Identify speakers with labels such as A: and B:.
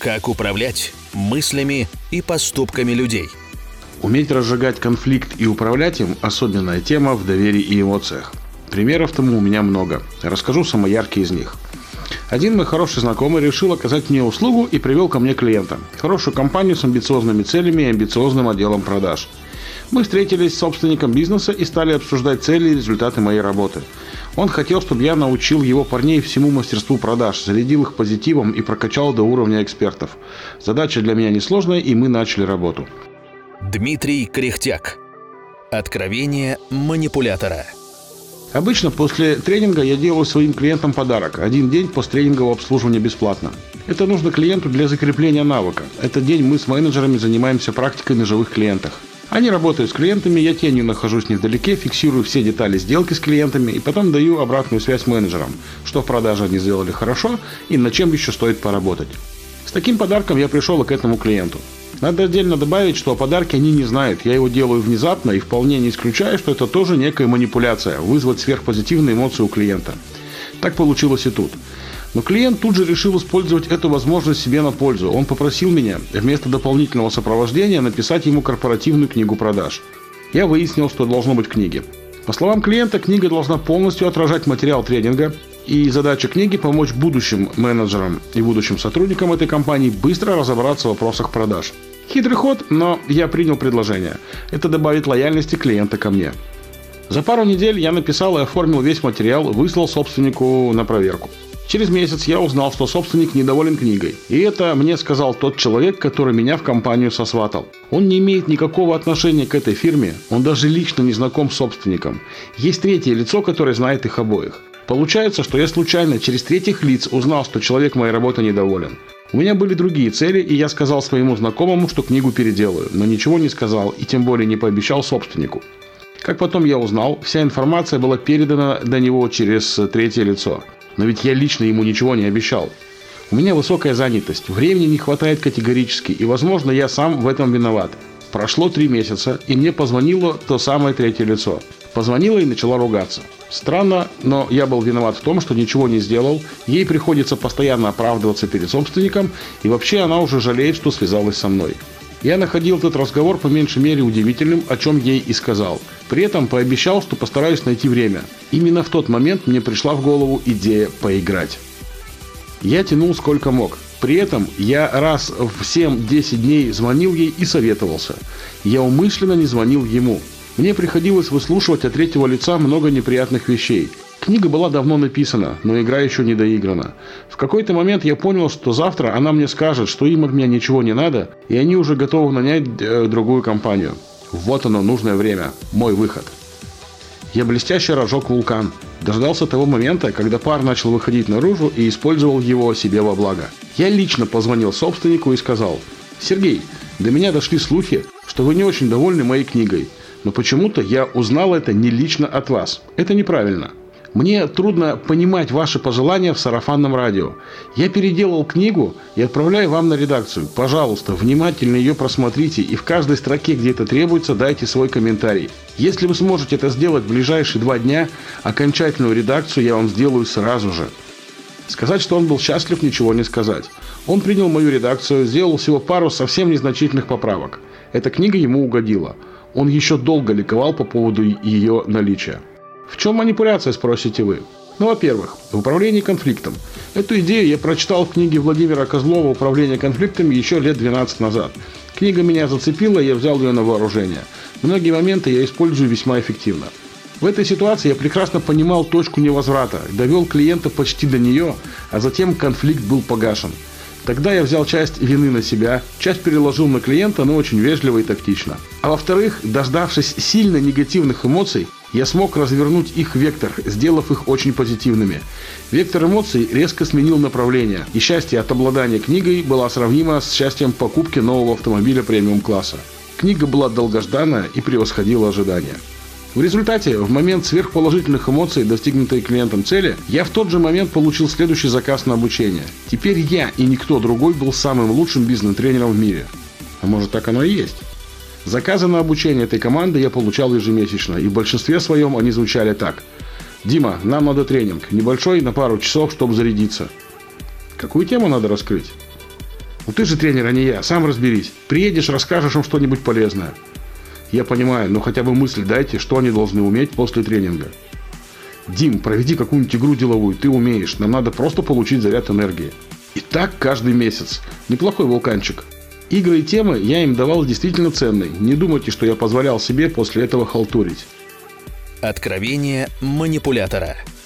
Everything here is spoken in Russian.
A: Как управлять мыслями и поступками людей.
B: Уметь разжигать конфликт и управлять им – особенная тема в доверии и эмоциях. Примеров тому у меня много. Расскажу самые яркие из них. Один мой хороший знакомый решил оказать мне услугу и привел ко мне клиента. Хорошую компанию с амбициозными целями и амбициозным отделом продаж. Мы встретились с собственником бизнеса и стали обсуждать цели и результаты моей работы. Он хотел, чтобы я научил его парней всему мастерству продаж, зарядил их позитивом и прокачал до уровня экспертов. Задача для меня несложная, и мы начали работу.
A: Дмитрий Кряхтяк. Откровение манипулятора.
B: Обычно после тренинга я делаю своим клиентам подарок. Один день посттренингового обслуживания бесплатно. Это нужно клиенту для закрепления навыка. Этот день мы с менеджерами занимаемся практикой на живых клиентах. Они работают с клиентами, я тенью нахожусь невдалеке, фиксирую все детали сделки с клиентами и потом даю обратную связь менеджерам, что в продаже они сделали хорошо и над чем еще стоит поработать. С таким подарком я пришел к этому клиенту. Надо отдельно добавить, что о подарке они не знают. Я его делаю внезапно и вполне не исключаю, что это тоже некая манипуляция, вызвать сверхпозитивные эмоции у клиента. Так получилось и тут. Но клиент тут же решил использовать эту возможность себе на пользу. Он попросил меня вместо дополнительного сопровождения написать ему корпоративную книгу продаж. Я выяснил, что должно быть в книге. По словам клиента, книга должна полностью отражать материал тренинга, и задача книги – помочь будущим менеджерам и будущим сотрудникам этой компании быстро разобраться в вопросах продаж. Хитрый ход, но я принял предложение. Это добавит лояльности клиента ко мне. За пару недель я написал и оформил весь материал, выслал собственнику на проверку. Через месяц я узнал, что собственник недоволен книгой. И это мне сказал тот человек, который меня в компанию сосватал. Он не имеет никакого отношения к этой фирме, он даже лично не знаком с собственником. Есть третье лицо, которое знает их обоих. Получается, что я случайно через третьих лиц узнал, что человек моей работы недоволен. У меня были другие цели, и я сказал своему знакомому, что книгу переделаю, но ничего не сказал и тем более не пообещал собственнику. Как потом я узнал, вся информация была передана до него через третье лицо. Но ведь я лично ему ничего не обещал. У меня высокая занятость, времени не хватает категорически, и, возможно, я сам в этом виноват. Прошло три месяца, и мне позвонило то самое третье лицо. Позвонила и начала ругаться. Странно, но я был виноват в том, что ничего не сделал. Ей приходится постоянно оправдываться перед собственником, и вообще она уже жалеет, что связалась со мной. Я находил этот разговор по меньшей мере удивительным, о чем ей и сказал. При этом пообещал, что постараюсь найти время. Именно в тот момент мне пришла в голову идея поиграть. Я тянул сколько мог. При этом я раз в 7-10 дней звонил ей и советовался. Я умышленно не звонил ему. Мне приходилось выслушивать от третьего лица много неприятных вещей. Книга была давно написана, но игра еще не доиграна. В какой-то момент я понял, что завтра она мне скажет, что им от меня ничего не надо, и они уже готовы нанять э, другую компанию. Вот оно, нужное время. Мой выход. Я блестяще разжег вулкан. Дождался того момента, когда пар начал выходить наружу и использовал его себе во благо. Я лично позвонил собственнику и сказал, «Сергей, до меня дошли слухи, что вы не очень довольны моей книгой. Но почему-то я узнал это не лично от вас. Это неправильно. Мне трудно понимать ваши пожелания в сарафанном радио. Я переделал книгу и отправляю вам на редакцию. Пожалуйста, внимательно ее просмотрите и в каждой строке, где это требуется, дайте свой комментарий. Если вы сможете это сделать в ближайшие два дня, окончательную редакцию я вам сделаю сразу же. Сказать, что он был счастлив, ничего не сказать. Он принял мою редакцию, сделал всего пару совсем незначительных поправок. Эта книга ему угодила – он еще долго ликовал по поводу ее наличия. В чем манипуляция, спросите вы? Ну, во-первых, в управлении конфликтом. Эту идею я прочитал в книге Владимира Козлова «Управление конфликтами» еще лет 12 назад. Книга меня зацепила, я взял ее на вооружение. Многие моменты я использую весьма эффективно. В этой ситуации я прекрасно понимал точку невозврата, довел клиента почти до нее, а затем конфликт был погашен. Тогда я взял часть вины на себя, часть переложил на клиента, но очень вежливо и тактично. А во-вторых, дождавшись сильно негативных эмоций, я смог развернуть их вектор, сделав их очень позитивными. Вектор эмоций резко сменил направление, и счастье от обладания книгой было сравнимо с счастьем покупки нового автомобиля премиум-класса. Книга была долгожданная и превосходила ожидания. В результате, в момент сверхположительных эмоций, достигнутой клиентом цели, я в тот же момент получил следующий заказ на обучение. Теперь я и никто другой был самым лучшим бизнес-тренером в мире. А может так оно и есть? Заказы на обучение этой команды я получал ежемесячно, и в большинстве своем они звучали так. «Дима, нам надо тренинг, небольшой, на пару часов, чтобы зарядиться». Какую тему надо раскрыть? Ну ты же тренер, а не я, сам разберись. Приедешь, расскажешь им что-нибудь полезное. Я понимаю, но хотя бы мысль дайте, что они должны уметь после тренинга. Дим, проведи какую-нибудь игру деловую, ты умеешь. Нам надо просто получить заряд энергии. И так каждый месяц. Неплохой вулканчик. Игры и темы я им давал действительно ценные. Не думайте, что я позволял себе после этого халтурить.
A: Откровение манипулятора –